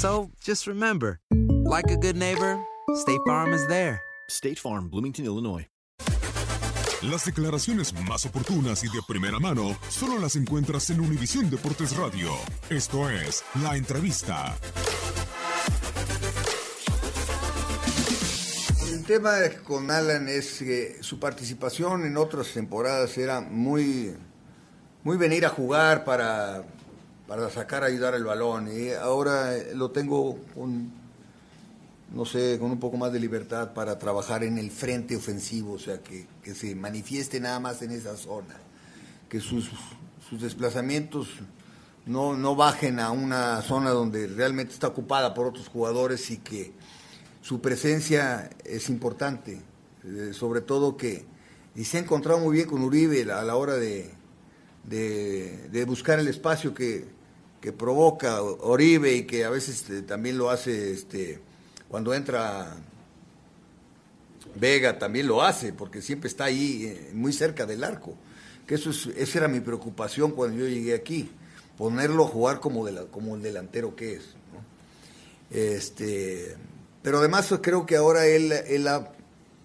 So just remember, like a good neighbor, State Farm is there. State Farm, Bloomington, Illinois. Las declaraciones más oportunas y de primera mano solo las encuentras en Univisión Deportes Radio. Esto es La Entrevista. El tema con Alan es que su participación en otras temporadas era muy, muy venir a jugar para, para sacar, ayudar el balón. Y ahora lo tengo con, no sé, con un poco más de libertad para trabajar en el frente ofensivo, o sea, que, que se manifieste nada más en esa zona, que sus, sus desplazamientos no, no bajen a una zona donde realmente está ocupada por otros jugadores y que su presencia es importante, eh, sobre todo que y se ha encontrado muy bien con Uribe a la hora de, de buscar el espacio que, que provoca Oribe y que a veces eh, también lo hace este, cuando entra Vega también lo hace, porque siempre está ahí eh, muy cerca del arco. Que eso es, esa era mi preocupación cuando yo llegué aquí, ponerlo a jugar como, de como el delantero que es. Este, pero además creo que ahora él, él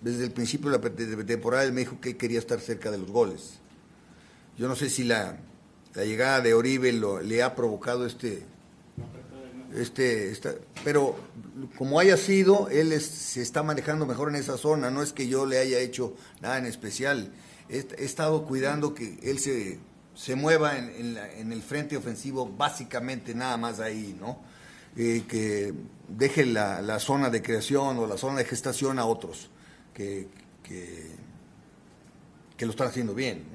desde el principio de la temporada, él me dijo que quería estar cerca de los goles. Yo no sé si la, la llegada de Oribe lo- le ha provocado este, este, esta- pero como haya sido, él se está manejando mejor en esa zona. No es que yo le haya hecho nada en especial. He, estado cuidando que él se, se mueva en, en el frente ofensivo, básicamente nada más ahí, ¿no? Eh, que deje la, la zona de creación o la zona de gestación a otros que, que, que lo están haciendo bien. ¿no?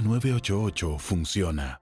988 funciona.